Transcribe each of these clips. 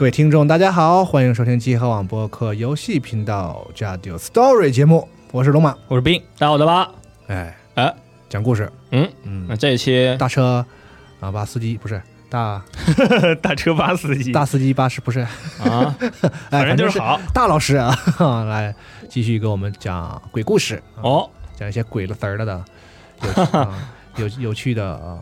各位听众，大家好，欢迎收听集合网播客游戏频道《Jadio Story》节目，我是龙马。我是冰，大家好的吧？哎哎，讲故事，嗯嗯。那，这一期大车。啊，巴司机不是大 大车巴司机，大司机巴士不是，啊，哎，反正就是是好。大老师啊，来继续给我们讲鬼故事，啊哦，讲一些鬼了词儿了的，有趣啊有有趣的啊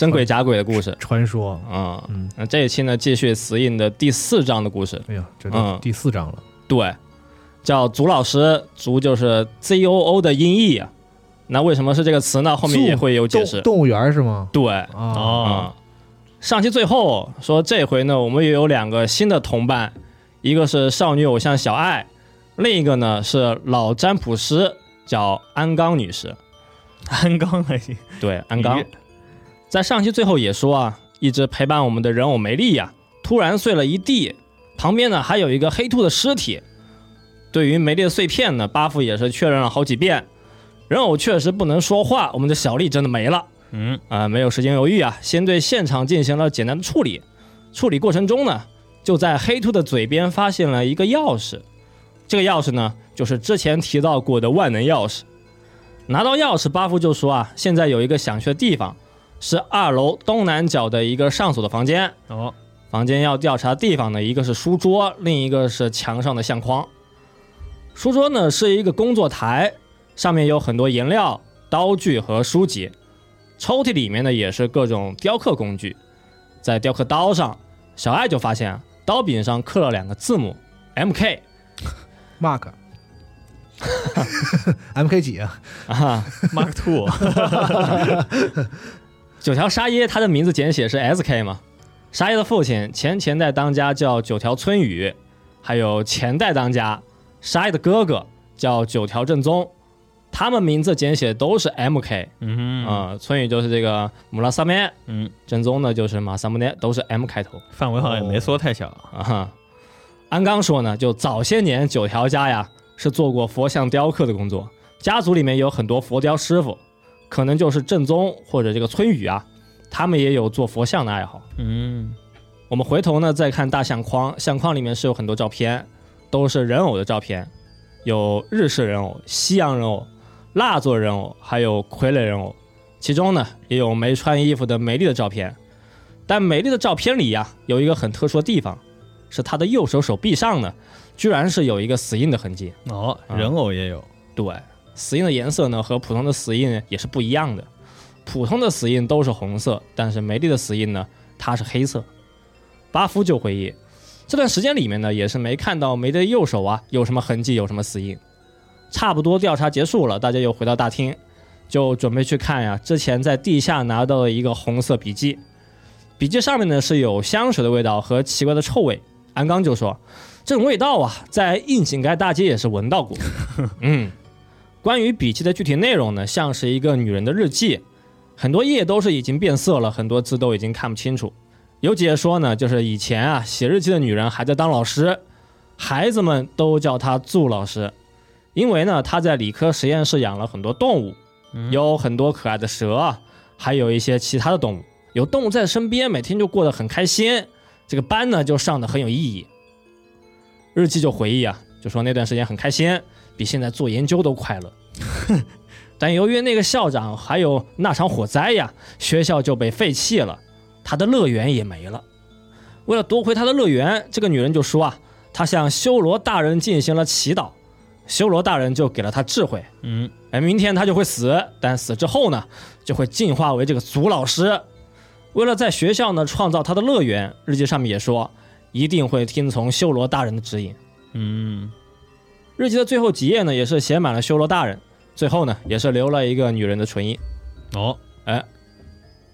真鬼假鬼的故事传说。啊。嗯，那这一期呢，继续死印的第四章的故事，哎呀，这都嗯第四章了，对，叫祖老师，族就是 Z O O 的音译啊。那为什么是这个词呢？后面也会有解释。动动物园是吗？对，啊，上期最后说这回呢，我们也有两个新的同伴，一个是少女偶像小爱，另一个呢是老占卜师，叫安刚女士。安刚还行，对，安刚咦在上期最后也说啊，一直陪伴我们的人偶梅丽呀，突然碎了一地，旁边呢还有一个黑兔的尸体。对于梅丽的碎片呢，巴夫也是确认了好几遍，人偶确实不能说话，我们的小丽真的没了。嗯，啊、没有时间犹豫啊，先对现场进行了简单的处理。处理过程中呢，就在黑兔的嘴边发现了一个钥匙，这个钥匙呢，就是之前提到过的万能钥匙。拿到钥匙，巴夫就说啊，现在有一个想去的地方，是二楼东南角的一个上锁的房间。哦，房间要调查的地方呢，一个是书桌，另一个是墙上的相框。书桌呢是一个工作台，上面有很多颜料、刀具和书籍。抽屉里面呢也是各种雕刻工具。在雕刻刀上，小爱就发现啊，刀柄上刻了两个字母 M K Mark。M K 几啊？啊，Mark Two，九条沙耶他的名字简写是 S K 嘛。沙耶的父亲前前代当家叫九条村雨，还有前代当家沙耶的哥哥叫九条正宗，他们名字简写都是 M K 嗯哼，啊、村雨就是这个姆拉萨梅，嗯，正宗呢就是马萨姆内，都是 M 开头。范围好像也没缩太小，啊哈。安刚说呢，就早些年九条家呀是做过佛像雕刻的工作，家族里面有很多佛雕师傅，可能就是正宗或者这个村雨啊，他们也有做佛像的爱好。嗯，我们回头呢再看大相框，相框里面是有很多照片，都是人偶的照片，有日式人偶、西洋人偶、蜡做人偶，还有傀儡人偶。其中呢也有没穿衣服的美丽的照片，但美丽的照片里呀有一个很特殊的地方，是她的右手手臂上呢，居然是有一个死印的痕迹。哦，啊人偶也有，对，死印的颜色呢和普通的死印也是不一样的。普通的死印都是红色，但是梅丽的死印呢，它是黑色。巴夫就回忆，这段时间里面呢，也是没看到梅的右手啊有什么痕迹，有什么死印。差不多调查结束了，大家又回到大厅，就准备去看呀，之前在地下拿到的一个红色笔记。笔记上面呢是有香水的味道和奇怪的臭味。安刚就说，这种味道啊，在应井盖大街也是闻到过。嗯，关于笔记的具体内容呢，像是一个女人的日记，很多页都是已经变色了，很多字都已经看不清楚。有解说呢，就是以前啊写日记的女人还在当老师，孩子们都叫她祝老师，因为呢她在理科实验室养了很多动物，嗯有很多可爱的蛇啊，还有一些其他的动物。有动物在身边，每天就过得很开心，这个班呢就上的很有意义。日记就回忆啊，就说那段时间很开心，比现在做研究都快乐。但由于那个校长还有那场火灾呀，学校就被废弃了，他的乐园也没了。为了夺回他的乐园，这个女人就说啊，她向修罗大人进行了祈祷，修罗大人就给了她智慧。嗯，哎，明天他就会死，但死之后呢，就会进化为这个祖老师。为了在学校呢创造他的乐园，日记上面也说一定会听从修罗大人的指引。嗯，日记的最后几页呢，也是写满了修罗大人，最后呢，也是留了一个女人的唇印。哦，哎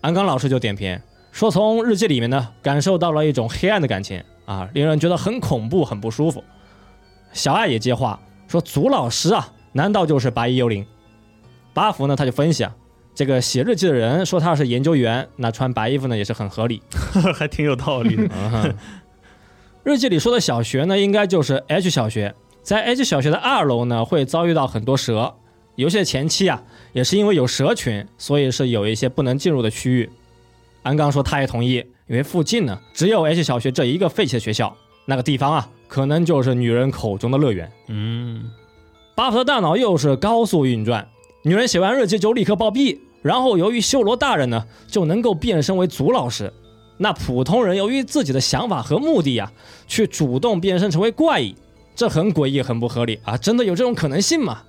安刚老师就点评说，从日记里面呢，感受到了一种黑暗的感情啊，令人觉得很恐怖、很不舒服。小爱也接话说，祖老师啊，难道就是白衣幽灵？巴福呢，他就分析啊，这个写日记的人说他是研究员，那穿白衣服呢也是很合理。还挺有道理的。日记里说的小学呢，应该就是 H 小学。在 H 小学的二楼呢，会遭遇到很多蛇。游戏的前期啊，也是因为有蛇群，所以是有一些不能进入的区域。安刚说他也同意，因为附近呢只有 H 小学这一个废弃的学校，那个地方啊，可能就是女人口中的乐园。嗯，巴福的大脑又是高速运转，女人写完日记就立刻暴毙，然后由于修罗大人呢就能够变身为祖老师，那普通人由于自己的想法和目的呀，去主动变身成为怪异，这很诡异，很不合理啊！真的有这种可能性吗？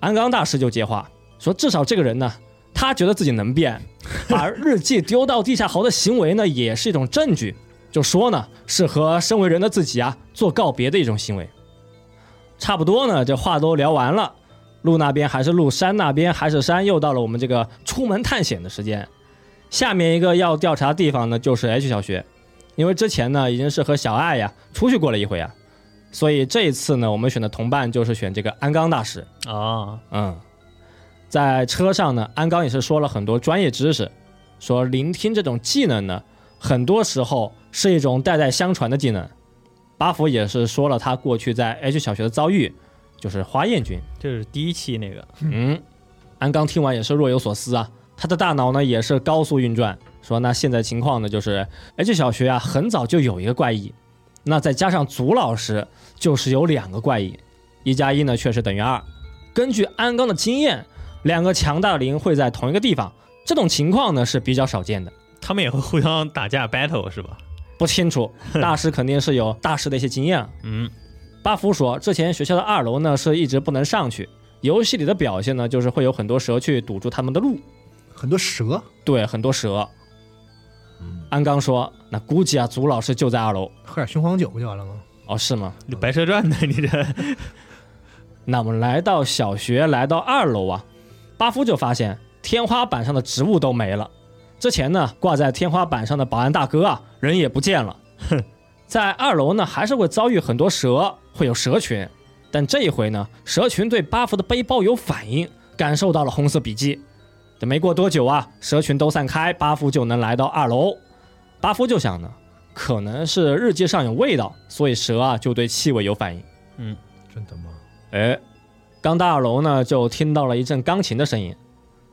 安刚大师就接话说，至少这个人呢，他觉得自己能变，把日记丢到地下壕的行为呢，也是一种证据，就说呢是和身为人的自己啊做告别的一种行为。差不多呢，这话都聊完了，路那边还是路，山那边还是山，又到了我们这个出门探险的时间。下面一个要调查的地方呢，就是 H 小学，因为之前呢已经是和小爱呀出去过了一回啊，所以这一次呢，我们选的同伴就是选这个安刚大师。啊，嗯，在车上呢，安刚也是说了很多专业知识，说聆听这种技能呢，很多时候是一种代代相传的技能。巴福也是说了他过去在 H 小学的遭遇，就是花艳君。这是第一期那个，嗯，安刚听完也是若有所思啊，他的大脑呢也是高速运转，说那现在情况呢就是 H 小学啊很早就有一个怪异，那再加上祖老师就是有两个怪异，一加一呢确实等于二。根据鞍钢的经验，两个强大的灵会在同一个地方，这种情况呢是比较少见的。他们也会互相打架 battle 是吧？不清楚，大师肯定是有大师的一些经验啊。嗯，巴福说，之前学校的二楼呢是一直不能上去，游戏里的表现呢就是会有很多蛇去堵住他们的路。很多蛇，对，很多蛇。安刚说：“那估计啊，祖老师就在二楼。喝点雄黄酒不就完了吗？哦，是吗？这白蛇传呢？你这那我们来到小学，来到二楼啊，巴夫就发现天花板上的植物都没了。之前呢，挂在天花板上的保安大哥啊，人也不见了。哼 在二楼呢，还是会遭遇很多蛇，会有蛇群。但这一回呢，蛇群对巴夫的背包有反应，感受到了红色笔记。这没过多久啊，蛇群都散开，巴夫就能来到二楼。巴夫就想呢，可能是日记上有味道，所以蛇啊就对气味有反应。嗯真的吗？哎，刚到二楼呢，就听到了一阵钢琴的声音，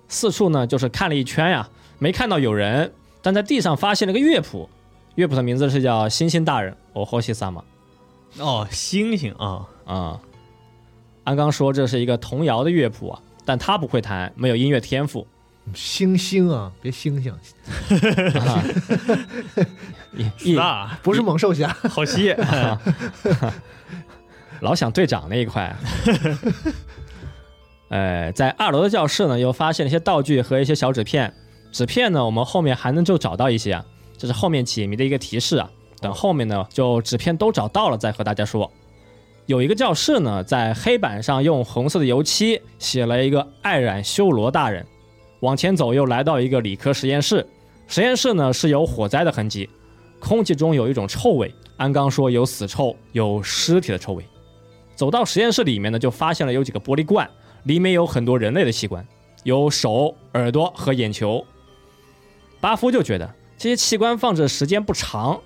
四处呢就是看了一圈呀，没看到有人，但在地上发现了个乐谱，乐谱的名字是叫《星星大人》，哦吼西萨玛哦，星星啊，啊。安刚说这是一个童谣的乐谱啊，但他不会弹，没有音乐天赋。星星啊，别星星，啊一一大不是猛兽侠。好吸，老想队长那一块。哎，在二楼的教室呢，又发现了一些道具和一些小纸片。纸片呢，我们后面还能就找到一些啊，这是后面解谜的一个提示啊。等后面呢，就纸片都找到了再和大家说。有一个教室呢，在黑板上用红色的油漆写了一个“爱染修罗大人”。往前走，又来到一个理科实验室。实验室呢是有火灾的痕迹，空气中有一种臭味。安刚说有死臭，有尸体的臭味。走到实验室里面呢，就发现了有几个玻璃罐，里面有很多人类的器官，有手、耳朵和眼球。巴夫就觉得这些器官放置时间不长，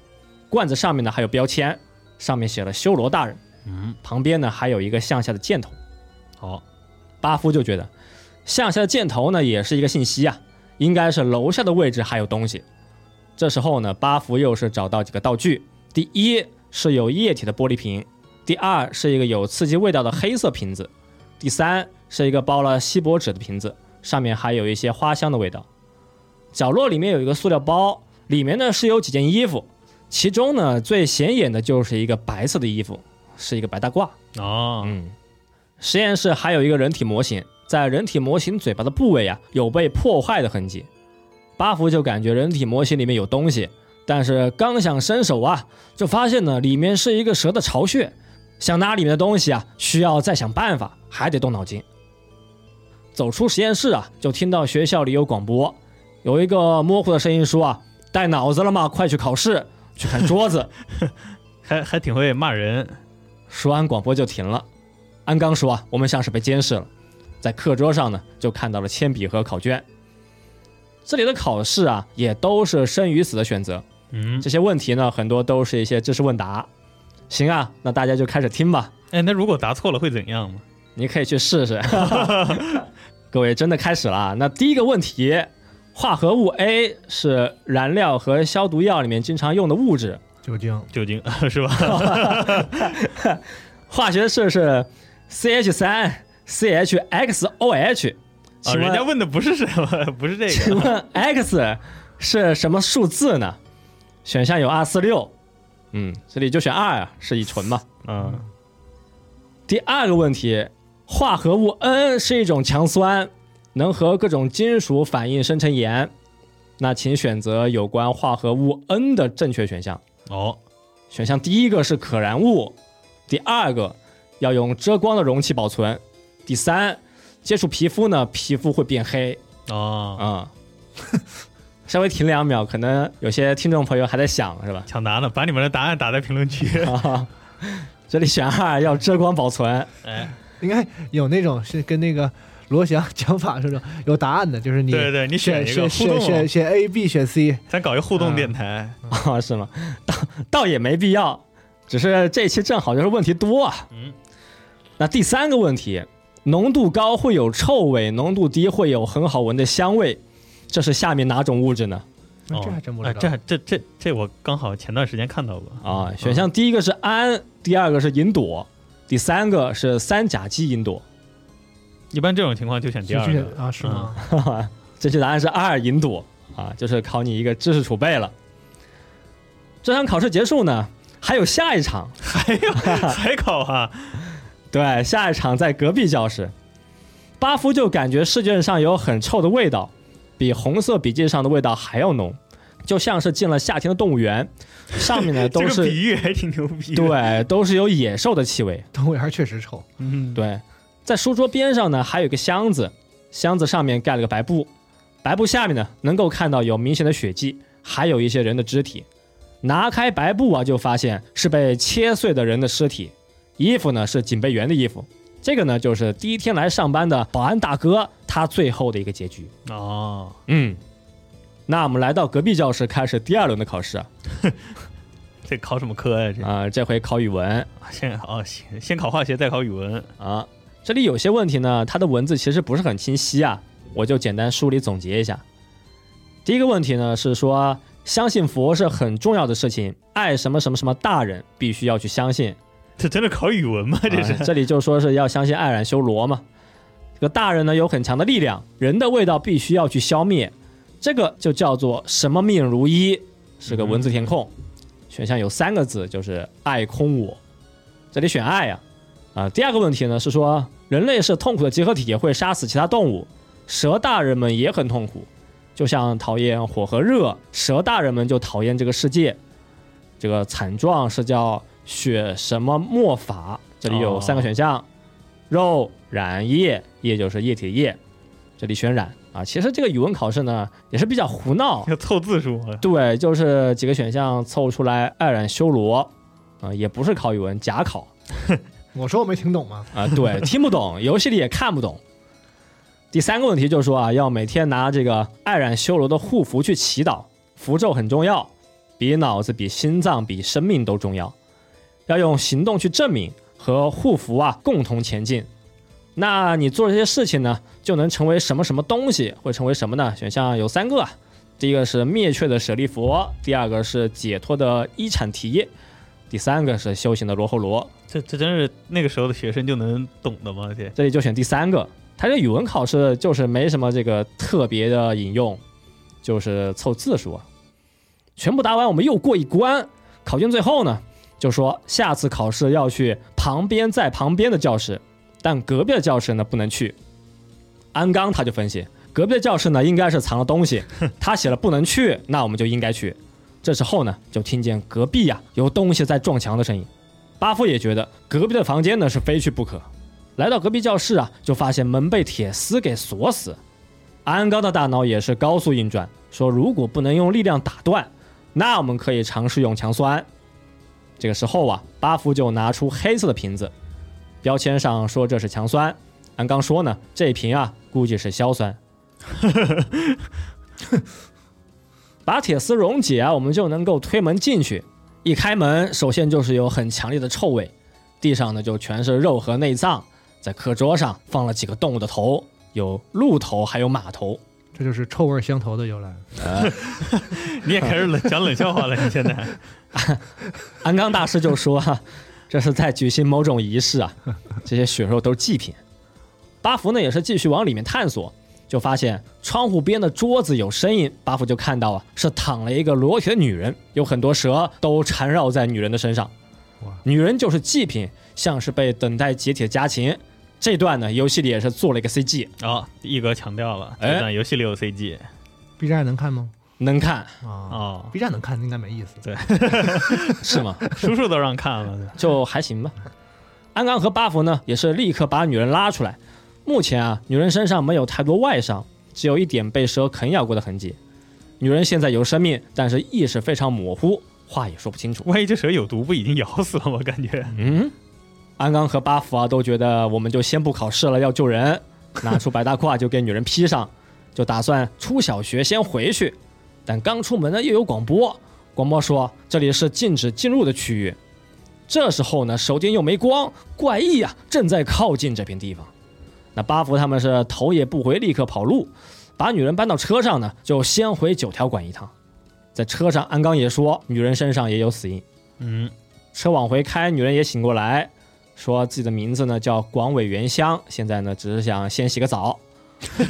罐子上面呢还有标签，上面写了“修罗大人”，嗯，旁边呢还有一个向下的箭头。好，巴夫就觉得向下的箭头呢也是一个信息啊，应该是楼下的位置还有东西。这时候呢，巴福又是找到几个道具，第一是有液体的玻璃瓶，第二是一个有刺激味道的黑色瓶子，第三是一个包了锡箔纸的瓶子，上面还有一些花香的味道。角落里面有一个塑料包，里面呢是有几件衣服，其中呢最显眼的就是一个白色的衣服，是一个白大褂。哦，嗯，实验室还有一个人体模型，在人体模型嘴巴的部位啊有被破坏的痕迹。巴福就感觉人体模型里面有东西，但是刚想伸手啊，就发现呢里面是一个蛇的巢穴，想拿里面的东西啊，需要再想办法，还得动脑筋。走出实验室啊，就听到学校里有广播，有一个模糊的声音说啊：“带脑子了吗？快去考试，去看桌子。”还还挺会骂人，说完广播就停了。安刚说啊，我们像是被监视了。在课桌上呢，就看到了铅笔和考卷。这里的考试啊，也都是生与死的选择。嗯，这些问题呢，很多都是一些知识问答。行啊，那大家就开始听吧。哎，那如果答错了会怎样吗？你可以去试试。各位真的开始了啊。那第一个问题，化合物 A 是燃料和消毒药里面经常用的物质，酒精，酒精 是吧？化学式是 CH 三 CHXOH。啊，请问人家问的不是什么，不是这个。请问 X 是什么数字呢？选项有二四六，嗯，这里就选二啊，是乙醇嘛。嗯，第二个问题，化合物 N 是一种强酸，能和各种金属反应生成盐。那请选择有关化合物 N 的正确选项。哦，选项第一个是可燃物，第二个要用遮光的容器保存，第三接触皮肤呢，皮肤会变黑。哦，啊、稍微停两秒，可能有些听众朋友还在想，是吧？抢答呢，把你们的答案打在评论区。啊，这里选二要遮光保存，哎，应该有那种是跟那个罗翔讲法似的，有答案的，就是你对对，你选选一个选互动哦，选选选 A B 选 C，咱搞一互动电台。啊，是吗？倒倒也没必要，只是这期正好就是问题多啊。嗯，那第三个问题，浓度高会有臭味，浓度低会有很好闻的香味，这是下面哪种物质呢？那这还真不知哎，道。这还这这这我刚好前段时间看到过。啊，选项第一个是氨，第二个是银朵，第三个是三甲基银朵。一般这种情况就选第二是个。啊？是吗？哈哈，正确答案是二银朵啊，就是考你一个知识储备了。这场考试结束呢，还有下一场，还有 还考啊？对，下一场在隔壁教室。巴夫就感觉试卷上有很臭的味道，比红色笔记上的味道还要浓，就像是进了夏天的动物园，上面呢 都是比喻还挺牛逼。，对，都是有野兽的气味。动物园确实臭。嗯，对，在书桌边上呢，还有一个箱子，箱子上面盖了个白布，白布下面呢能够看到有明显的血迹，还有一些人的肢体。拿开白布啊，就发现是被切碎的人的尸体，衣服呢是警备员的衣服。这个呢就是第一天来上班的保安大哥他最后的一个结局。哦，嗯，那我们来到隔壁教室开始第二轮的考试啊、这考什么科呀？这啊这回考语文先哦，先，先考化学，再考语文。啊。这里有些问题呢，它的文字其实不是很清晰啊，我就简单梳理总结一下。第一个问题呢是说，相信佛是很重要的事情，爱什么什么什么大人必须要去相信。这 真的考语文吗？这是啊、这里就说是要相信爱染修罗嘛。这个大人呢有很强的力量，人的味道必须要去消灭，这个就叫做什么命如一，是个文字填空。选项有三个字，就是爱空我。这里选爱呀、啊。第二个问题呢是说，人类是痛苦的集合体，会杀死其他动物，蛇大人们也很痛苦，就像讨厌火和热，蛇大人们就讨厌这个世界。这个惨状是叫血什么墨法？这里有三个选项：肉、染、液，液就是液体的液。这里选染啊。其实这个语文考试呢也是比较胡闹，要凑字数啊。对，就是几个选项凑出来爱染修罗啊，也不是考语文，假考 我说我没听懂吗？啊，对，听不懂，游戏里也看不懂。第三个问题就是说啊，要每天拿这个爱染修罗的护符去祈祷，符咒很重要，比脑子、比心脏、比生命都重要。要用行动去证明和护符啊共同前进。那你做这些事情呢，就能成为什么什么东西？会成为什么呢？选项有三个，第一个是灭却的舍利佛，第二个是解脱的伊产提，第三个是修行的罗侯罗。这这真是那个时候的学生就能懂的吗？这这里就选第三个。它这语文考试就是没什么这个特别的引用，就是凑字数。全部答完，我们又过一关。考卷最后呢，就说下次考试要去旁边在旁边的教室，但隔壁的教室呢不能去。安刚他就分析，隔壁的教室呢应该是藏了东西，他写了不能去，那我们就应该去。这时候呢，就听见隔壁呀、有东西在撞墙的声音。巴夫也觉得隔壁的房间呢是非去不可。来到隔壁教室啊，就发现门被铁丝给锁死。安刚的大脑也是高速运转，说如果不能用力量打断，那我们可以尝试用强酸。这个时候啊，巴夫就拿出黑色的瓶子，标签上说这是强酸。安刚说呢，这瓶啊估计是硝酸。把铁丝溶解啊，我们就能够推门进去。一开门，首先就是有很强烈的臭味，地上呢就全是肉和内脏。在课桌上放了几个动物的头，有鹿头，还有马头。这就是臭味相投的由来。你也开始冷讲冷笑话了，你现在 安刚大师就说啊，这是在举行某种仪式啊，这些血肉都是祭品。巴福呢也是继续往里面探索，就发现窗户边的桌子有声音，巴福就看到啊是躺了一个裸体的女人，有很多蛇都缠绕在女人的身上。女人就是祭品，像是被等待解体的家禽。这段呢，游戏里也是做了一个 CG，哦，一哥强调了，哎这段游戏里有 CG B 站能看吗？能看啊哦，，B 站能看应该没意思。对 是吗？叔叔都让看了，就还行吧。安刚和巴福呢，也是立刻把女人拉出来。目前啊，女人身上没有太多外伤，只有一点被蛇啃咬过的痕迹。女人现在有生命，但是意识非常模糊，话也说不清楚。万一这蛇有毒，不已经咬死了吗？感觉嗯，安刚和巴福啊都觉得我们就先不考试了，要救人，拿出白大褂就给女人披上，就打算出小学先回去。但刚出门呢，又有广播，广播说这里是禁止进入的区域。这时候呢，手电又没光，怪异啊正在靠近这片地方。那巴福他们是头也不回，立刻跑路，把女人搬到车上呢，就先回九条馆一趟。在车上，安刚也说女人身上也有死因。嗯，车往回开，女人也醒过来，说自己的名字呢叫广尾原香，现在呢只是想先洗个澡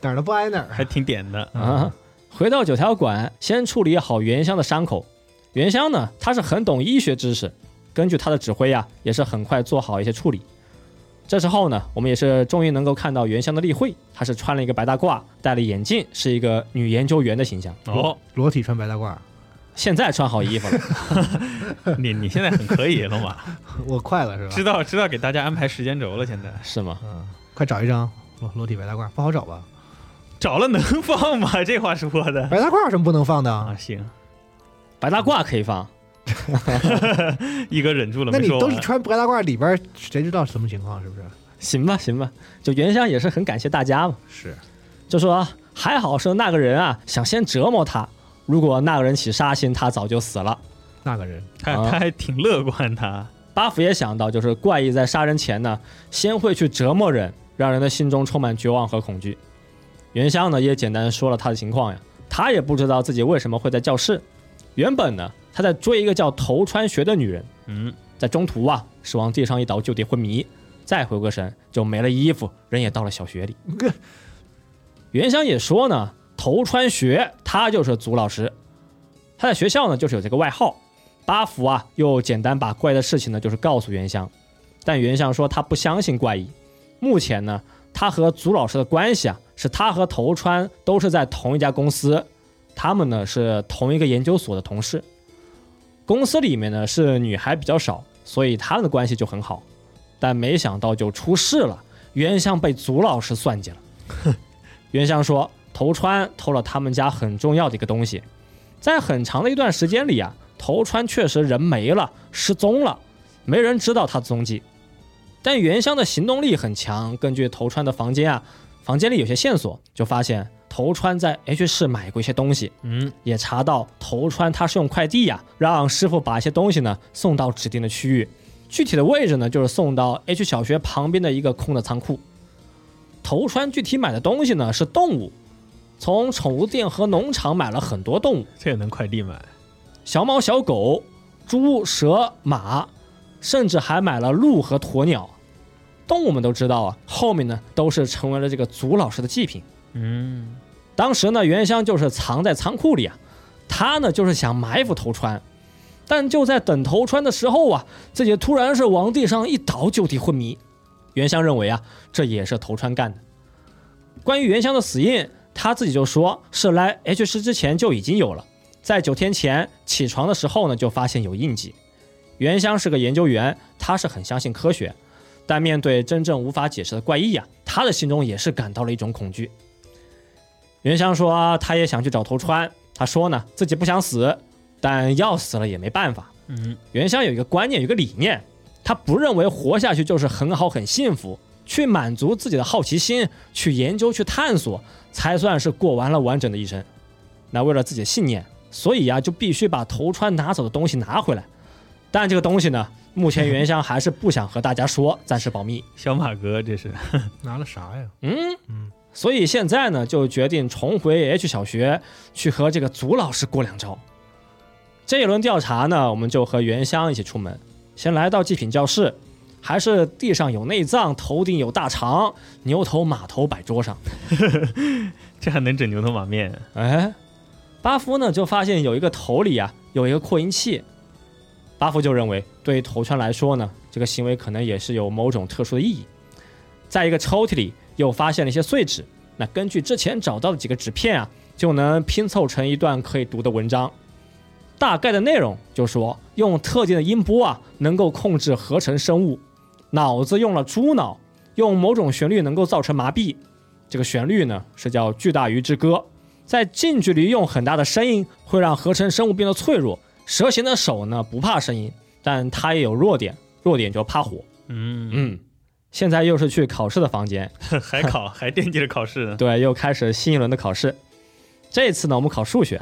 哪儿都不挨哪儿。还挺点的，啊。回到九条馆，先处理好原香的伤口。原香呢，他是很懂医学知识，根据他的指挥啊，也是很快做好一些处理。这时候呢，我们也是终于能够看到原香的例会，她是穿了一个白大褂，戴了眼镜，是一个女研究员的形象。哦，裸体穿白大褂，现在穿好衣服了，你你现在很可以了嘛？我快了是吧？知道知道给大家安排时间轴了，现在是吗？嗯，快找一张裸裸体白大褂，不好找吧？找了能放吗？这话说的白大褂有什么不能放的？啊，行，白大褂可以放，一哥忍住了那你没说完。都是穿白大褂，里边谁知道什么情况？是不是？行吧，行吧。就原香也是很感谢大家嘛。是，就说还好是那个人啊，想先折磨他。如果那个人起杀心，他早就死了。那个人他啊他还挺乐观，他巴福也想到，就是怪异在杀人前呢，先会去折磨人，让人的心中充满绝望和恐惧。原香呢也简单说了他的情况呀，他也不知道自己为什么会在教室。原本呢他在追一个叫头川学的女人，嗯，在中途啊是往地上一倒就地昏迷，再回过神就没了衣服，人也到了小学里。原香也说呢，头川学他就是祖老师，他在学校呢就是有这个外号。八福啊又简单把怪的事情呢就是告诉原香，但原香说他不相信怪异。目前呢，他和祖老师的关系啊是他和头川都是在同一家公司，他们呢是同一个研究所的同事。公司里面呢是女孩比较少，所以他们的关系就很好。但没想到就出事了，原香被祖老师算计了。原香说，头川偷了他们家很重要的一个东西，在很长的一段时间里啊，头川确实人没了，失踪了，没人知道他的踪迹。但原香的行动力很强，根据头川的房间啊，房间里有些线索，就发现头川在 H 市买过一些东西，嗯，也查到头川他是用快递呀、让师傅把一些东西呢送到指定的区域，具体的位置呢就是送到 H 小学旁边的一个空的仓库。头川具体买的东西呢是动物，从宠物店和农场买了很多动物，这也能快递买？小猫、小狗、猪、蛇、马，甚至还买了鹿和鸵鸟。动物们都知道啊，后面呢都是成为了这个祖老师的祭品。嗯，当时呢，原香就是藏在仓库里啊，他呢就是想埋伏头川，但就在等头川的时候啊，自己突然是往地上一倒，就地昏迷。原香认为啊，这也是头川干的。关于原香的死因，他自己就说是来 H 市之前就已经有了，在九天前起床的时候呢，就发现有印记。原香是个研究员，他是很相信科学，但面对真正无法解释的怪异啊，他的心中也是感到了一种恐惧。原香说他也想去找头川，他说呢自己不想死，但要死了也没办法。嗯，原香有一个观念，有一个理念，他不认为活下去就是很好很幸福，去满足自己的好奇心，去研究去探索，才算是过完了完整的一生。那为了自己的信念，所以呀、就必须把头川拿走的东西拿回来。但这个东西呢，目前原香还是不想和大家说，暂时保密。小马哥这是，拿了啥呀？嗯嗯，所以现在呢，就决定重回 H 小学去和这个祖老师过两招。这一轮调查呢，我们就和原香一起出门，先来到祭品教室，还是地上有内脏，头顶有大肠，牛头马头摆桌上。这还能整牛头马面？哎，巴夫呢就发现有一个头里啊有一个扩音器，巴夫就认为对于头川来说呢，这个行为可能也是有某种特殊的意义。在一个抽屉里又发现了一些碎纸，那根据之前找到的几个纸片啊，就能拼凑成一段可以读的文章。大概的内容就说用特定的音波啊，能够控制合成生物，脑子用了猪脑，用某种旋律能够造成麻痹。这个旋律呢是叫《巨大鱼之歌》，在近距离用很大的声音会让合成生物变得脆弱。蛇形的手呢不怕声音，但它也有弱点，弱点就怕火。嗯，嗯，现在又是去考试的房间，还考 还惦记着考试呢。对，又开始新一轮的考试。这次呢，我们考数学。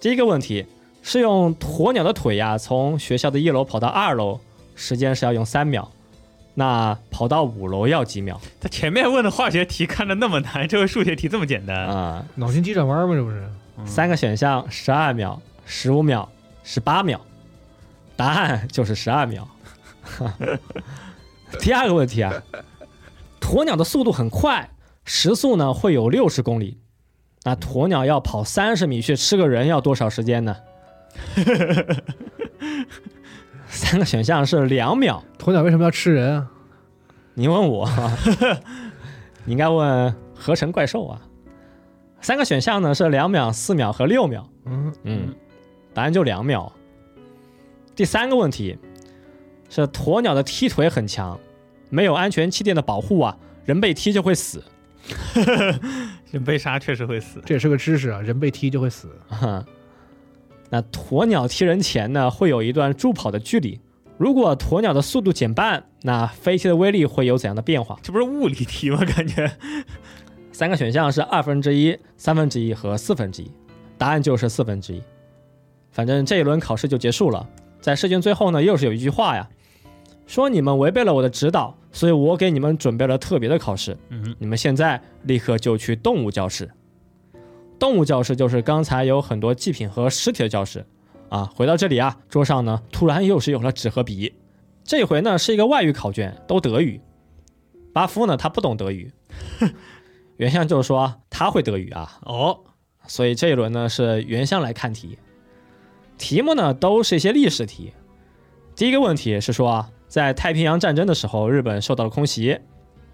第一个问题是用鸵鸟的腿呀，从学校的一楼跑到二楼，时间是要用三秒。那跑到五楼要几秒他前面问的化学题看着那么难，这回数学题这么简单。啊、脑筋急转弯吗？这不是？嗯三个选项：十二秒、十五秒、十八秒。答案就是十二秒。第二个问题啊，鸵鸟的速度很快，时速呢会有六十公里。那鸵鸟要跑三十米去吃个人要多少时间呢？三个选项是两秒。鸵鸟为什么要吃人啊？你问我，你应该问合成怪兽啊。三个选项呢是两秒、四秒和六秒。嗯，嗯，答案就两秒。第三个问题是鸵鸟的踢腿很强，没有安全气垫的保护啊，人被踢就会死。人被杀确实会死。这也是个知识啊，人被踢就会死。哈，那鸵鸟踢人前呢，会有一段助跑的距离。如果鸵鸟的速度减半，那飞踢的威力会有怎样的变化？这不是物理题吗？感觉 三个选项是二分之一、三分之一和四分之一，答案就是四分之一。反正这一轮考试就结束了，在试卷最后呢，又是有一句话呀，说你们违背了我的指导，所以我给你们准备了特别的考试，嗯，你们现在立刻就去动物教室。动物教室就是刚才有很多祭品和尸体的教室啊。回到这里啊，桌上呢突然又是有了纸和笔，这回呢是一个外语考卷，都德语。巴夫呢他不懂德语，原相就是说他会德语啊，哦，所以这一轮呢是原相来看题，题目呢都是一些历史题。第一个问题是说啊，在太平洋战争的时候，日本受到了空袭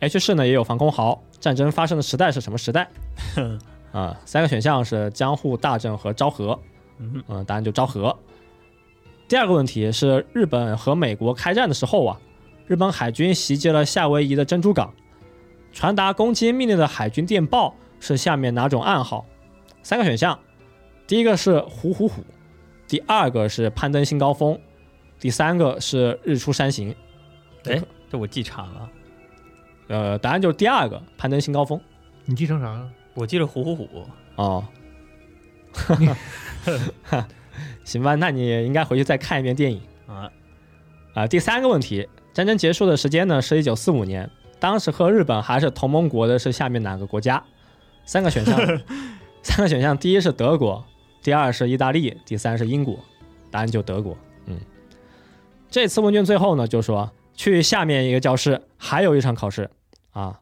，H 市呢也有防空壕，战争发生的时代是什么时代？啊、三个选项是江户大震和昭和，嗯嗯、答案就昭和。第二个问题是日本和美国开战的时候啊，日本海军袭击了夏威夷的珍珠港，传达攻击命令的海军电报是下面哪种暗号？三个选项，第一个是虎虎虎，第二个是攀登新高峰，第三个是日出山行。哎，这我记差了，呃，答案就是第二个攀登新高峰。你继承啥了？我记得虎虎虎。哦，行吧，那你应该回去再看一遍电影啊。啊、第三个问题，战争结束的时间呢是一九四五年，当时和日本还是同盟国的是下面哪个国家？三个选项，三个选项，第一是德国，第二是意大利，第三是英国，答案就德国。嗯，这次问卷最后呢就说去下面一个教室还有一场考试啊，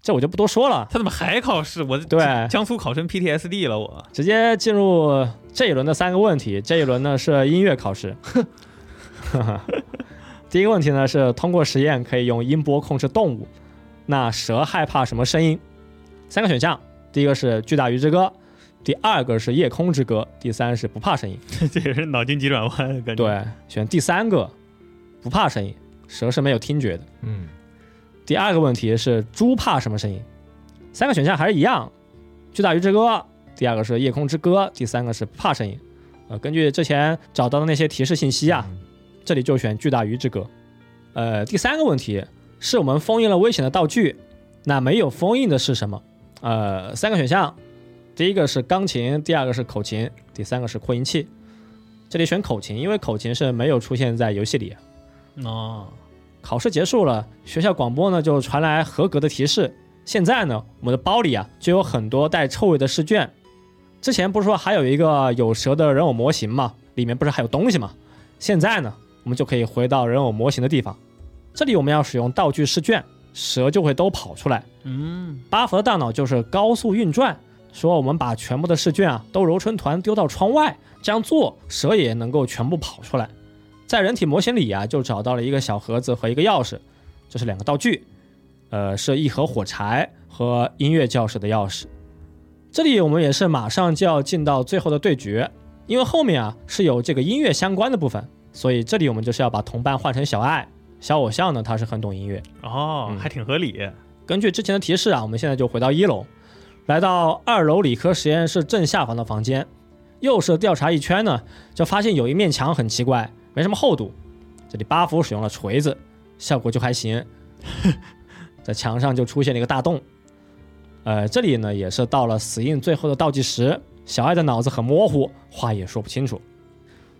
这我就不多说了。他怎么还考试？我对江苏考生 PTSD 了，我直接进入这一轮的三个问题。这一轮呢是音乐考试。第一个问题呢是通过实验可以用音波控制动物。那蛇害怕什么声音？三个选项，第一个是巨大鱼之歌，第二个是夜空之歌，第三是不怕声音。这也是脑筋急转弯，感觉。对，选第三个，不怕声音。蛇是没有听觉的。嗯，第二个问题是猪怕什么声音？三个选项还是一样，巨大鱼之歌，第二个是夜空之歌，第三个是怕声音。呃，根据之前找到的那些提示信息啊，这里就选巨大鱼之歌。呃，第三个问题是我们封印了危险的道具，那没有封印的是什么？呃，三个选项，第一个是钢琴，第二个是口琴，第三个是扩音器。这里选口琴，因为口琴是没有出现在游戏里。哦，考试结束了，学校广播呢就传来合格的提示，现在呢，我们的包里啊就有很多带臭味的试卷。之前不是说还有一个有蛇的人偶模型吗？里面不是还有东西吗？现在呢，我们就可以回到人偶模型的地方。这里我们要使用道具试卷，蛇就会都跑出来。嗯，巴弗的大脑就是高速运转，说我们把全部的试卷啊都揉成团丢到窗外，这样做蛇也能够全部跑出来。在人体模型里啊，就找到了一个小盒子和一个钥匙，这是两个道具，呃，是一盒火柴和音乐教室的钥匙。这里我们也是马上就要进到最后的对决，因为后面啊是有这个音乐相关的部分，所以这里我们就是要把同伴换成小爱。小偶像呢，他是很懂音乐。哦，嗯还挺合理。根据之前的提示啊，我们现在就回到一楼，来到二楼理科实验室正下方的房间，又是调查一圈呢，就发现有一面墙很奇怪，没什么厚度。这里巴福使用了锤子，效果就还行，在墙上就出现了一个大洞。呃，这里呢也是到了死印最后的倒计时，小爱的脑子很模糊，话也说不清楚。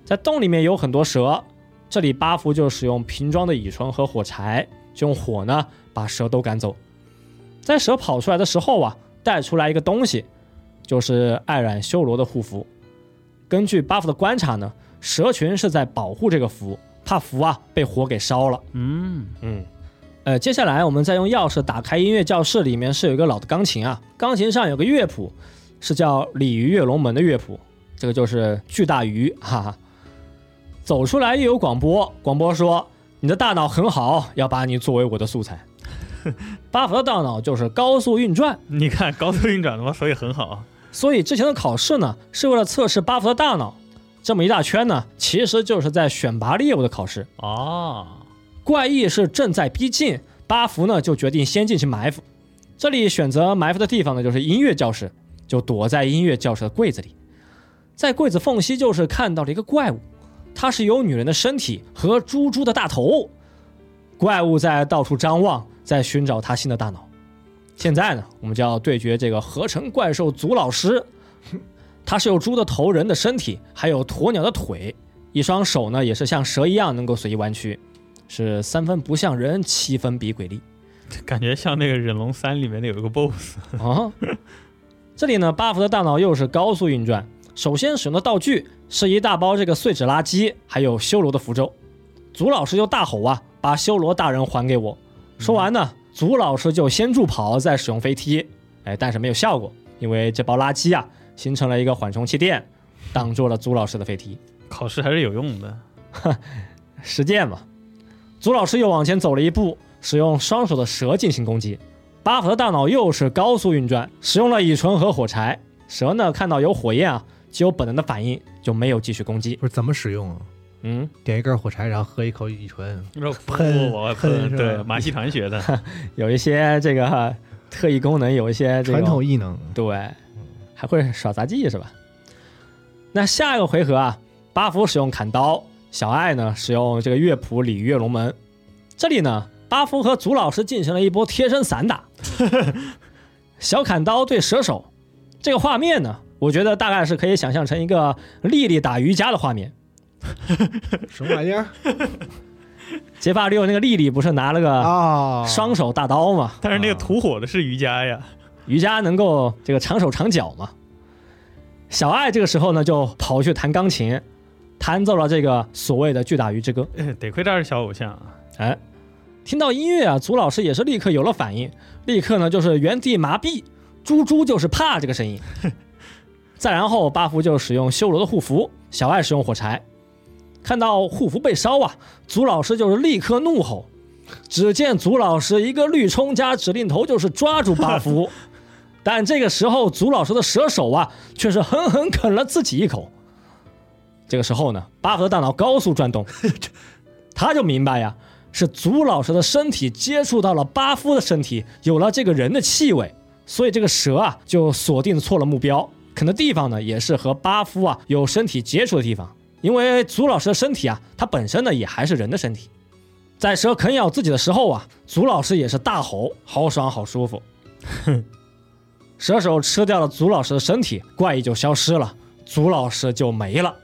在洞里面有很多蛇，这里巴福就使用瓶装的乙醇和火柴，就用火呢把蛇都赶走。在蛇跑出来的时候啊，带出来一个东西，就是艾染修罗的护符。根据巴福的观察呢，蛇群是在保护这个符，怕符啊被火给烧了。嗯，嗯，呃，接下来我们再用钥匙打开音乐教室，里面是有一个老的钢琴啊，钢琴上有个乐谱，是叫《鲤鱼跃龙门》的乐谱，这个就是巨大鱼，哈哈。走出来又有广播，广播说你的大脑很好，要把你作为我的素材。巴甫的大脑就是高速运转，你看高速运转的话，所以很好。所以之前的考试呢，是为了测试巴甫的大脑。这么一大圈呢，其实就是在选拔猎物的考试。哦，怪异是正在逼近，巴福呢就决定先进行埋伏。这里选择埋伏的地方呢，就是音乐教室，就躲在音乐教室的柜子里。在柜子缝隙，就是看到了一个怪物，它是有女人的身体和猪猪的大头。怪物在到处张望，在寻找它新的大脑。现在呢，我们就要对决这个合成怪兽祖老师。它是有猪的头、人的身体，还有鸵鸟的腿，一双手呢也是像蛇一样能够随意弯曲。是三分不像人，七分比鬼力感觉像那个忍龙三里面的有一个 BOSS。啊！这里呢，巴福的大脑又是高速运转。首先使用的道具是一大包这个碎纸垃圾，还有修罗的符咒。祖老师就大吼啊，把修罗大人还给我！说完呢，祖老师就先助跑，再使用飞踢。哎，但是没有效果，因为这包垃圾啊，形成了一个缓冲气垫，挡住了朱老师的飞踢。考试还是有用的。实践嘛。朱老师又往前走了一步，使用双手的蛇进行攻击。巴甫的大脑又是高速运转，使用了乙醇和火柴。蛇呢看到有火焰啊，就有本能的反应，就没有继续攻击。不是怎么使用啊？嗯，点一根火柴，然后喝一口乙醇，喷喷我喷喷，对，马戏团学的。有一些这个特异功能，有一些这传统异能。对，还会耍杂技是吧？那下一个回合啊，巴福使用砍刀，小爱呢使用这个乐谱《鲤鱼跃龙门》。这里呢，巴福和祖老师进行了一波贴身散打，小砍刀对蛇手。这个画面呢，我觉得大概是可以想象成一个丽丽打瑜伽的画面。什么玩意儿结巴六那个丽丽不是拿了个啊？双手大刀吗？但是那个吐火的是瑜伽呀。瑜伽能够这个长手长脚嘛。小爱这个时候呢，就跑去弹钢琴，弹奏了这个所谓的《巨大鱼之歌》。哎得亏他是小偶像啊。哎，听到音乐啊，祖老师也是立刻有了反应，立刻呢就是原地麻痹，猪猪就是怕这个声音。再然后，巴福就使用修罗的护符，小爱使用火柴。看到护符被烧啊，祖老师就是立刻怒吼。只见祖老师一个绿冲加指令头，就是抓住巴福。但这个时候，祖老师的蛇手啊，却是狠狠啃了自己一口。这个时候呢，巴赫的大脑高速转动，他就明白呀，是祖老师的身体接触到了巴夫的身体，有了这个人的气味，所以这个蛇啊就锁定错了目标，啃的地方呢也是和巴夫啊有身体接触的地方，因为祖老师的身体啊，它本身呢也还是人的身体，在蛇啃咬自己的时候啊，祖老师也是大吼，好爽好舒服。蛇手吃掉了祖老师的身体，怪异就消失了，祖老师就没了。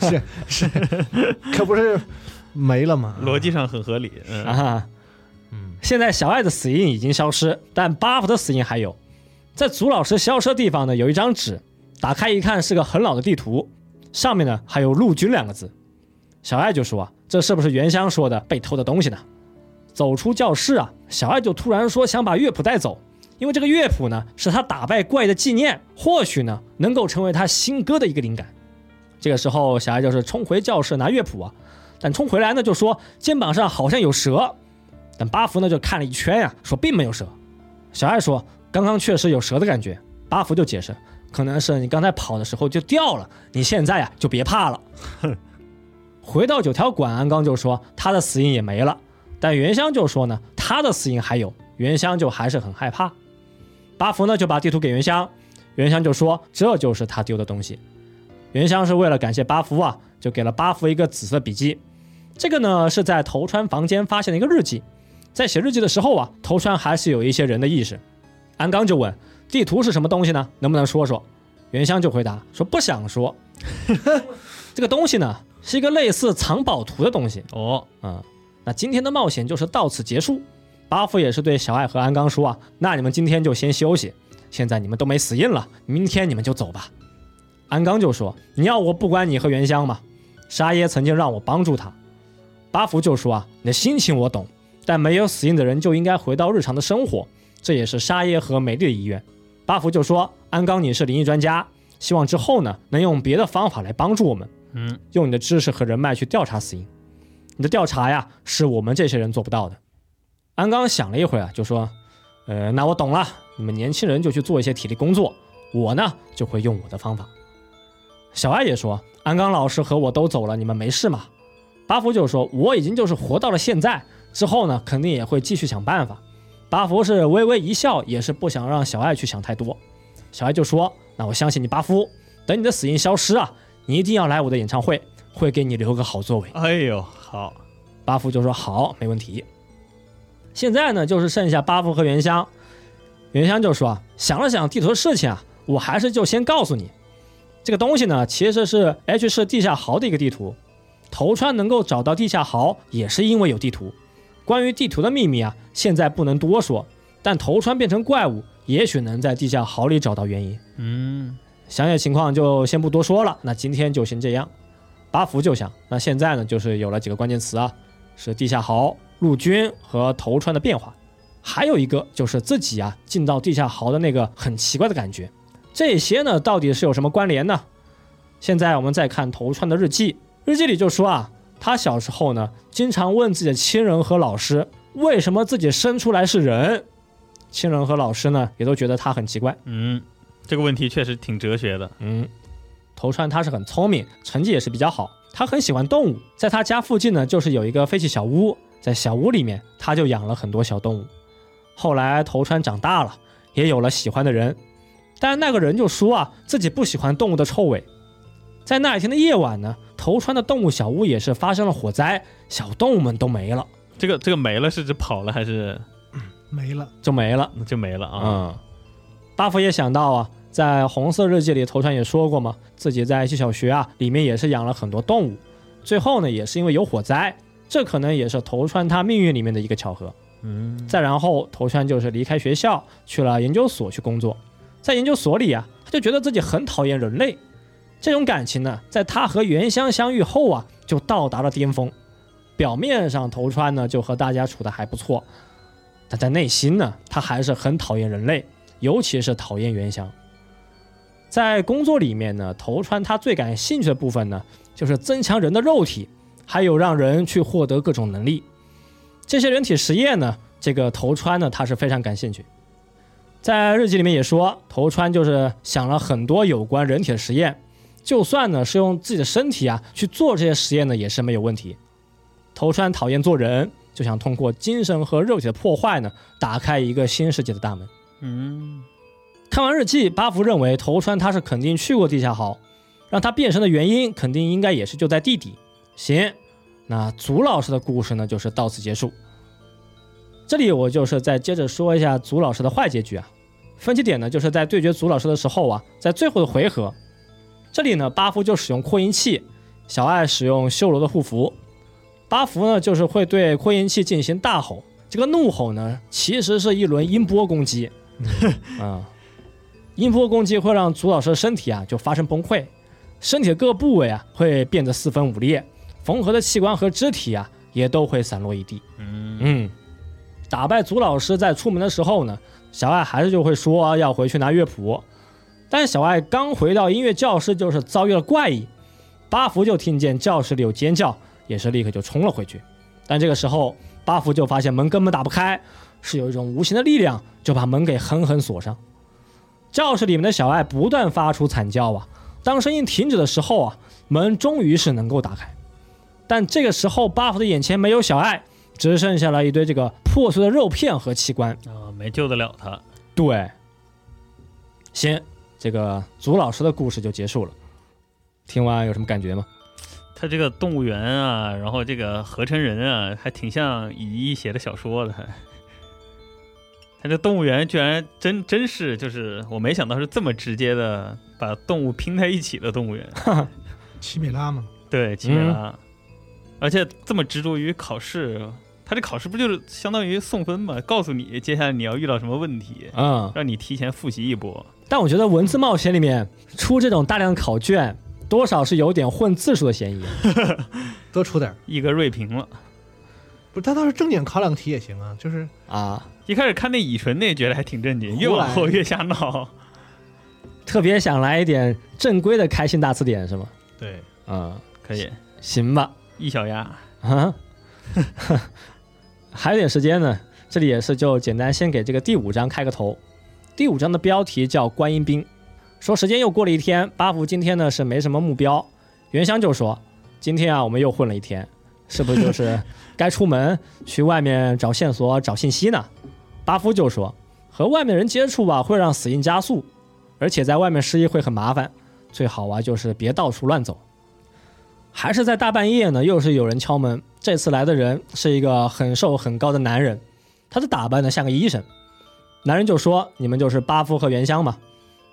是 是，可不是没了吗？逻辑上很合理。嗯，啊，嗯，现在小爱的死因已经消失，但巴福的死因还有。在祖老师消失的地方呢，有一张纸，打开一看是个很老的地图，上面呢还有陆军两个字。小爱就说啊，这是不是原香说的被偷的东西呢？走出教室啊，小爱就突然说想把乐谱带走，因为这个乐谱呢是他打败怪的纪念，或许呢能够成为他新歌的一个灵感。这个时候，小爱就是冲回教室拿乐谱啊，但冲回来呢就说肩膀上好像有蛇，但巴福呢就看了一圈呀，说并没有蛇。小爱说刚刚确实有蛇的感觉，巴福就解释可能是你刚才跑的时候就掉了，你现在呀就别怕了。回到九条馆，安刚就说他的死因也没了。但原香就说呢，他的死因还有，原香就还是很害怕。巴福呢就把地图给原香，原香就说这就是他丢的东西。原香是为了感谢巴福啊，就给了巴福一个紫色笔记。这个呢是在头川房间发现的一个日记，在写日记的时候啊，头川还是有一些人的意识。安刚就问地图是什么东西呢？能不能说说？原香就回答说不想说。这个东西呢是一个类似藏宝图的东西哦，嗯。那今天的冒险就是到此结束。巴福也是对小爱和安刚说啊，那你们今天就先休息。现在你们都没死印了，明天你们就走吧。安刚就说：“你要我不管你和原香吗？沙耶曾经让我帮助他。”巴福就说：“啊，你的心情我懂，但没有死印的人就应该回到日常的生活，这也是沙耶和美丽的遗愿。”巴福就说：“安刚，你是灵异专家，希望之后呢能用别的方法来帮助我们，嗯，用你的知识和人脉去调查死因。你的调查呀，是我们这些人做不到的。”安刚想了一会儿啊，就说：“呃，那我懂了，你们年轻人就去做一些体力工作，我呢就会用我的方法。”小艾也说：“安刚老师和我都走了，你们没事吗？”巴福就说：“我已经就是活到了现在，之后呢，肯定也会继续想办法。”巴福是微微一笑，也是不想让小爱去想太多。小爱就说：“那我相信你，巴夫。等你的死因消失啊，你一定要来我的演唱会，会给你留个好座位。哎呦，好，”巴福就说：“好，没问题。”现在呢，就是剩下巴福和原香。原香就说：“啊，想了想地图的事情啊，我还是就先告诉你。”这个东西呢，其实是 H 市地下壕的一个地图。头川能够找到地下壕，也是因为有地图。关于地图的秘密啊，现在不能多说。但头川变成怪物，也许能在地下壕里找到原因。嗯，详细情况就先不多说了。那今天就先这样。巴福就想，那现在呢，就是有了几个关键词啊，是地下壕、陆军和头川的变化，还有一个就是自己啊进到地下壕的那个很奇怪的感觉。这些呢，到底是有什么关联呢？现在我们再看头川的日记，日记里就说啊，他小时候呢，经常问自己的亲人和老师，为什么自己生出来是人。亲人和老师呢，也都觉得他很奇怪。嗯，这个问题确实挺哲学的。嗯，头川他是很聪明，成绩也是比较好，他很喜欢动物，在他家附近呢，就是有一个废弃小屋，在小屋里面，他就养了很多小动物。后来头川长大了，也有了喜欢的人。但是那个人就说啊，自己不喜欢动物的臭味。在那一天的夜晚呢，头川的动物小屋也是发生了火灾，小动物们都没了，这个这个没了是指跑了还是没了。就没了。就没了啊？嗯，巴福也想到啊，在红色日记里，头川也说过嘛，自己在一些小学啊里面也是养了很多动物，最后呢也是因为有火灾，这可能也是头川他命运里面的一个巧合。嗯，再然后，头川就是离开学校去了研究所去工作。在研究所里啊，他就觉得自己很讨厌人类，这种感情呢，在他和原香相遇后啊，就到达了巅峰。表面上头川呢就和大家处的还不错，但在内心呢，他还是很讨厌人类，尤其是讨厌原香。在工作里面呢，头川他最感兴趣的部分呢，就是增强人的肉体，还有让人去获得各种能力。这些人体实验呢，这个头川呢，他是非常感兴趣。在日记里面也说，头川就是想了很多有关人体的实验，就算呢是用自己的身体啊去做这些实验呢，也是没有问题。头川讨厌做人，就想通过精神和肉体的破坏呢，打开一个新世界的大门。嗯，看完日记，巴福认为头川他是肯定去过地下壕，让他变身的原因肯定应该也是就在地底。行，那祖老师的故事呢，就是到此结束。这里我就是再接着说一下祖老师的坏结局啊。分歧点呢，就是在对决祖老师的时候啊，在最后的回合，这里呢，巴夫就使用扩音器，小爱使用修罗的护符。巴福呢，就是会对扩音器进行大吼，这个怒吼呢，其实是一轮音波攻击。啊、音波攻击会让祖老师的身体啊就发生崩溃，身体的各个部位啊会变得四分五裂，缝合的器官和肢体啊也都会散落一地。嗯嗯，打败祖老师在出门的时候呢，小爱还是就会说要回去拿乐谱，但是小爱刚回到音乐教室，就是遭遇了怪异，巴福就听见教室里有尖叫，也是立刻就冲了回去。但这个时候，巴福就发现门根本打不开，是有一种无形的力量就把门给狠狠锁上。教室里面的小爱不断发出惨叫啊，当声音停止的时候啊，门终于是能够打开。但这个时候，巴福的眼前没有小爱，只剩下了一堆这个破碎的肉片和器官。啊，没救得了他。对，行，这个祖老师的故事就结束了。听完有什么感觉吗？他这个动物园啊，然后这个合成人啊，还挺像乙一写的小说的。还，他这动物园居然真真是，就是我没想到是这么直接的把动物拼在一起的动物园。奇美拉嘛，对，奇美拉，而且这么执着于考试，他这考试不就是相当于送分嘛？告诉你接下来你要遇到什么问题，嗯，让你提前复习一波。但我觉得文字冒险里面出这种大量考卷，多少是有点混字数的嫌疑。多出点儿。一个锐评了。不是，他倒是正经考两个题也行啊，就是啊，一开始看那乙醇那觉得还挺正经，越往后越瞎闹。特别想来一点正规的开心大词典是吗？对，嗯，可以，行吧。易小鸭。啊，还有点时间呢，这里也是就简单先给这个第五章开个头。第五章的标题叫观音兵，说时间又过了一天，八福今天呢是没什么目标。原香就说，今天啊我们又混了一天，是不是就是 该出门去外面找线索、找信息呢？巴夫就说，和外面人接触吧会让死因加速，而且在外面失忆会很麻烦，最好啊就是别到处乱走。还是在大半夜呢，又是有人敲门。这次来的人是一个很瘦很高的男人，他的打扮呢像个医生。男人就说：“你们就是巴夫和原香嘛？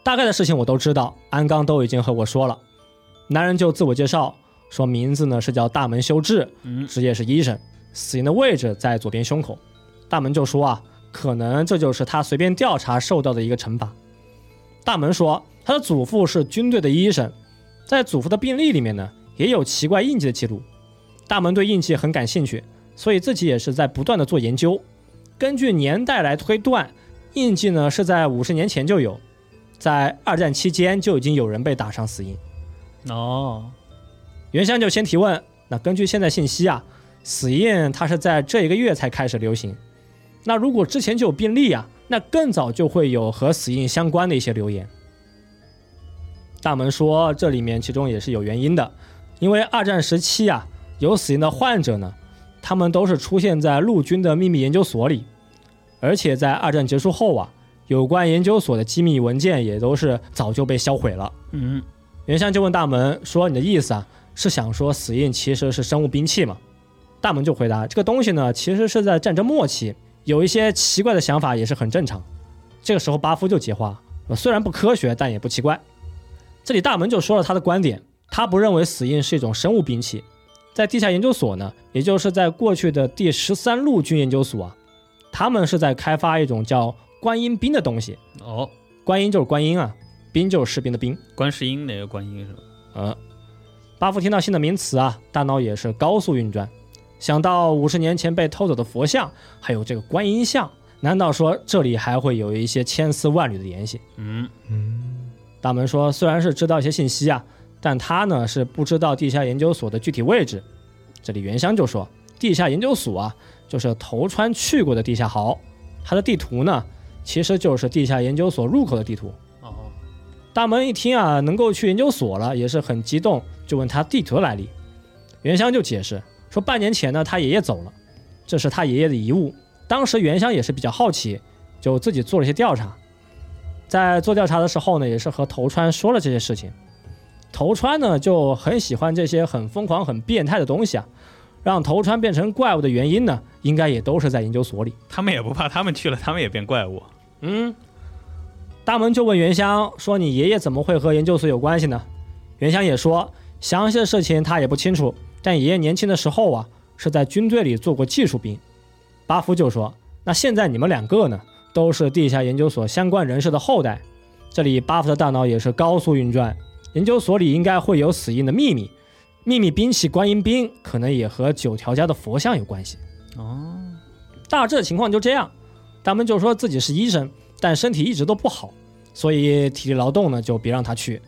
大概的事情我都知道，安刚都已经和我说了。”男人就自我介绍说：“名字呢是叫大门修治，嗯，职业是医生，死因的位置在左边胸口。”大门就说：“啊，可能这就是他随便调查受到的一个惩罚。”大门说：“他的祖父是军队的医生，在祖父的病历里面呢。”也有奇怪印记的记录。大门对印记很感兴趣，所以自己也是在不断的做研究。根据年代来推断，印记呢是在五十年前就有，在二战期间就已经有人被打上死印。哦，原香就先提问：那根据现在信息啊，死印它是在这一个月才开始流行。那如果之前就有病例啊，那更早就会有和死印相关的一些留言。大门说，这里面其中也是有原因的。因为二战时期啊，有死因的患者呢，他们都是出现在陆军的秘密研究所里，而且在二战结束后啊，有关研究所的机密文件也都是早就被销毁了。嗯，原香就问大门说：“你的意思啊，是想说死印其实是生物兵器吗？”大门就回答：“这个东西呢，其实是在战争末期，有一些奇怪的想法也是很正常。”这个时候巴夫就接话：“虽然不科学，但也不奇怪。”这里大门就说了他的观点。他不认为死印是一种生物兵器，在地下研究所呢，也就是在过去的第十三陆军研究所啊，他们是在开发一种叫观音兵的东西。哦，观音就是观音啊，兵就是士兵的兵。观世音哪个观音是吧？呃，巴夫听到新的名词啊，大脑也是高速运转，想到五十年前被偷走的佛像，还有这个观音像，难道说这里还会有一些千丝万缕的联系？嗯嗯，大门说，虽然是知道一些信息啊。但他呢是不知道地下研究所的具体位置。这里原香就说，地下研究所啊，就是头川去过的地下壕。它的地图呢，其实就是地下研究所入口的地图。哦，大门一听啊，能够去研究所了，也是很激动，就问他地图的来历。原香就解释说，半年前呢，他爷爷走了，这是他爷爷的遗物。当时原香也是比较好奇，就自己做了一些调查。在做调查的时候呢，也是和头川说了这些事情。头川呢就很喜欢这些很疯狂、很变态的东西啊，让头川变成怪物的原因呢，应该也都是在研究所里。他们也不怕，他们去了，他们也变怪物。嗯，大门就问原香说：“你爷爷怎么会和研究所有关系呢？”原香也说，详细的事情他也不清楚，但爷爷年轻的时候啊，是在军队里做过技术兵。巴夫就说：“那现在你们两个呢，都是地下研究所相关人士的后代。这里巴夫的大脑也是高速运转，研究所里应该会有死印的秘密，秘密兵器观音兵可能也和九条家的佛像有关系。哦，大致的情况就这样。他们就说自己是医生，但身体一直都不好，所以体力劳动呢就别让他去。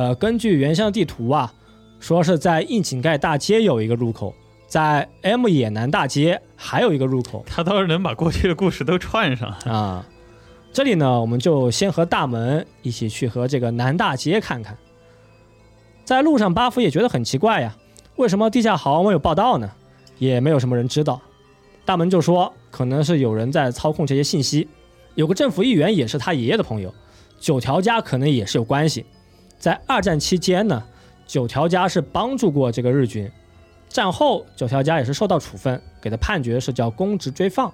呃，根据原先的地图啊，说是在硬井盖大街有一个入口，在 M 野南大街还有一个入口他倒是能把过去的故事都串上。啊。这里呢，我们就先和大门一起去和这个南大街看看。在路上，巴夫也觉得很奇怪呀，为什么地下豪没有报道呢？也没有什么人知道。大门就说，可能是有人在操控这些信息。有个政府议员也是他爷爷的朋友，九条家可能也是有关系。在二战期间呢，九条家是帮助过这个日军，战后九条家也是受到处分，给的判决是叫公职追放。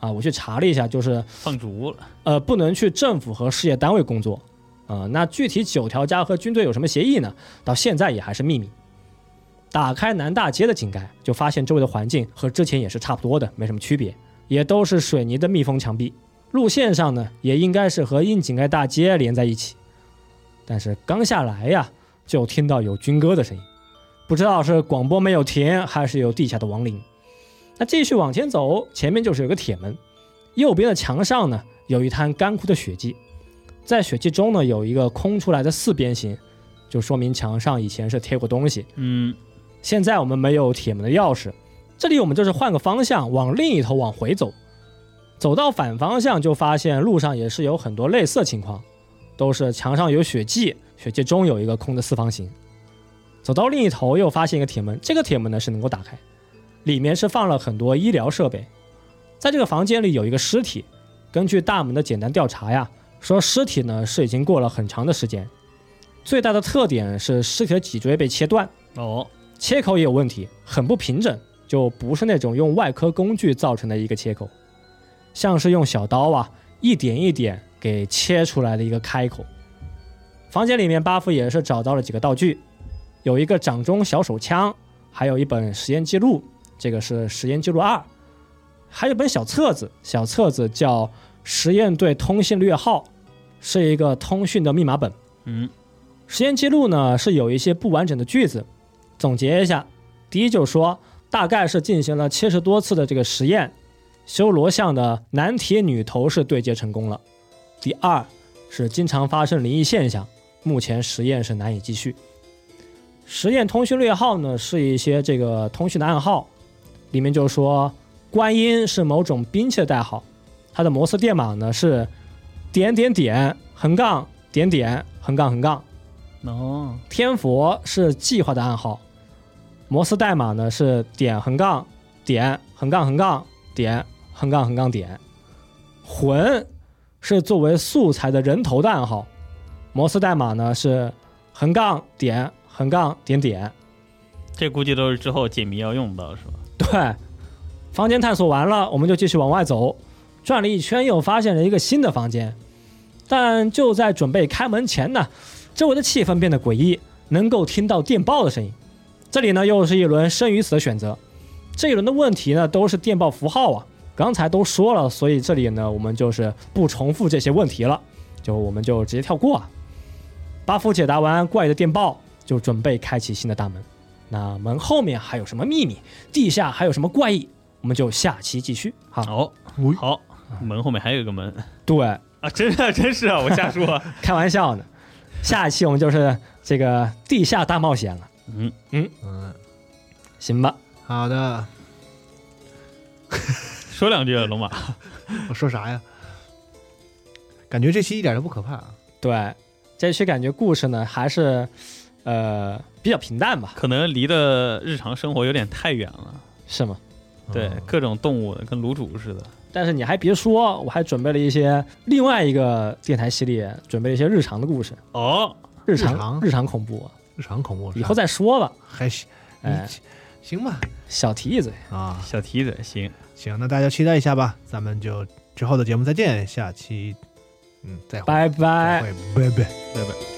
啊，我去查了一下，就是放逐了，呃，不能去政府和事业单位工作。啊、那具体九条家和军队有什么协议呢？到现在也还是秘密。打开南大街的井盖，就发现周围的环境和之前也是差不多的，没什么区别，也都是水泥的密封墙壁。路线上呢，也应该是和硬井盖大街连在一起。但是刚下来呀，就听到有军歌的声音，不知道是广播没有停，还是有地下的亡灵。那继续往前走，前面就是有个铁门，右边的墙上呢有一滩干枯的血迹，在血迹中呢有一个空出来的四边形，就说明墙上以前是贴过东西。嗯，现在我们没有铁门的钥匙，这里我们就是换个方向往另一头往回走，走到反方向就发现路上也是有很多类似的情况，都是墙上有血迹，血迹中有一个空的四方形。走到另一头又发现一个铁门，这个铁门呢是能够打开，里面是放了很多医疗设备。在这个房间里有一个尸体，根据大门的简单调查呀，说尸体呢是已经过了很长的时间，最大的特点是尸体的脊椎被切断。哦，切口也有问题，很不平整，就不是那种用外科工具造成的一个切口，像是用小刀啊一点一点给切出来的一个开口。房间里面，巴夫也是找到了几个道具，有一个掌中小手枪，还有一本实验记录，这个是实验记录二，还有一本小册子，小册子叫《实验队通信略号》，是一个通讯的密码本。嗯，实验记录呢是有一些不完整的句子，总结一下，第一就是说，大概是进行了七十多次的这个实验，修罗像的男体女头是对接成功了。第二是经常发生灵异现象，目前实验是难以继续。实验通讯略号呢是一些这个通讯的暗号，里面就说观音是某种兵器的代号，它的摩斯电码呢是点点点横杠点点横杠横杠。哦，天佛是计划的暗号，摩斯代码呢是点横杠点横杠横杠点横杠横杠点，魂是作为素材的人头的暗号，摩斯代码呢是横杠点横杠点点。这估计都是之后解谜要用到是吧？对，房间探索完了，我们就继续往外走，转了一圈又发现了一个新的房间，但就在准备开门前呢，周围的气氛变得诡异，能够听到电报的声音。这里呢又是一轮生与死的选择，这一轮的问题呢都是电报符号啊，刚才都说了，所以这里呢我们就是不重复这些问题了，就我们就直接跳过啊。巴夫解答完怪异的电报，就准备开启新的大门。那门后面还有什么秘密？地下还有什么怪异？我们就下期继续。好，哦，好，门后面还有一个门对，啊，真的真是啊，我瞎说。开玩笑呢。下一期我们就是这个地下大冒险了，嗯嗯，嗯，行吧？好的，说两句啊，龙马。我说啥呀？感觉这期一点都不可怕啊。对，这期感觉故事呢还是呃比较平淡吧？可能离的日常生活有点太远了。是吗？对，嗯各种动物的跟卤煮似的。但是你还别说，我还准备了一些另外一个电台系列，准备了一些日常的故事，哦，日常日常日常恐怖，日常恐怖，以后再说吧。还行，哎，行吧小提一嘴，啊，小提一嘴行，行，那大家期待一下吧，咱们就之后的节目再见，下期嗯再会，拜再拜。拜拜。拜拜。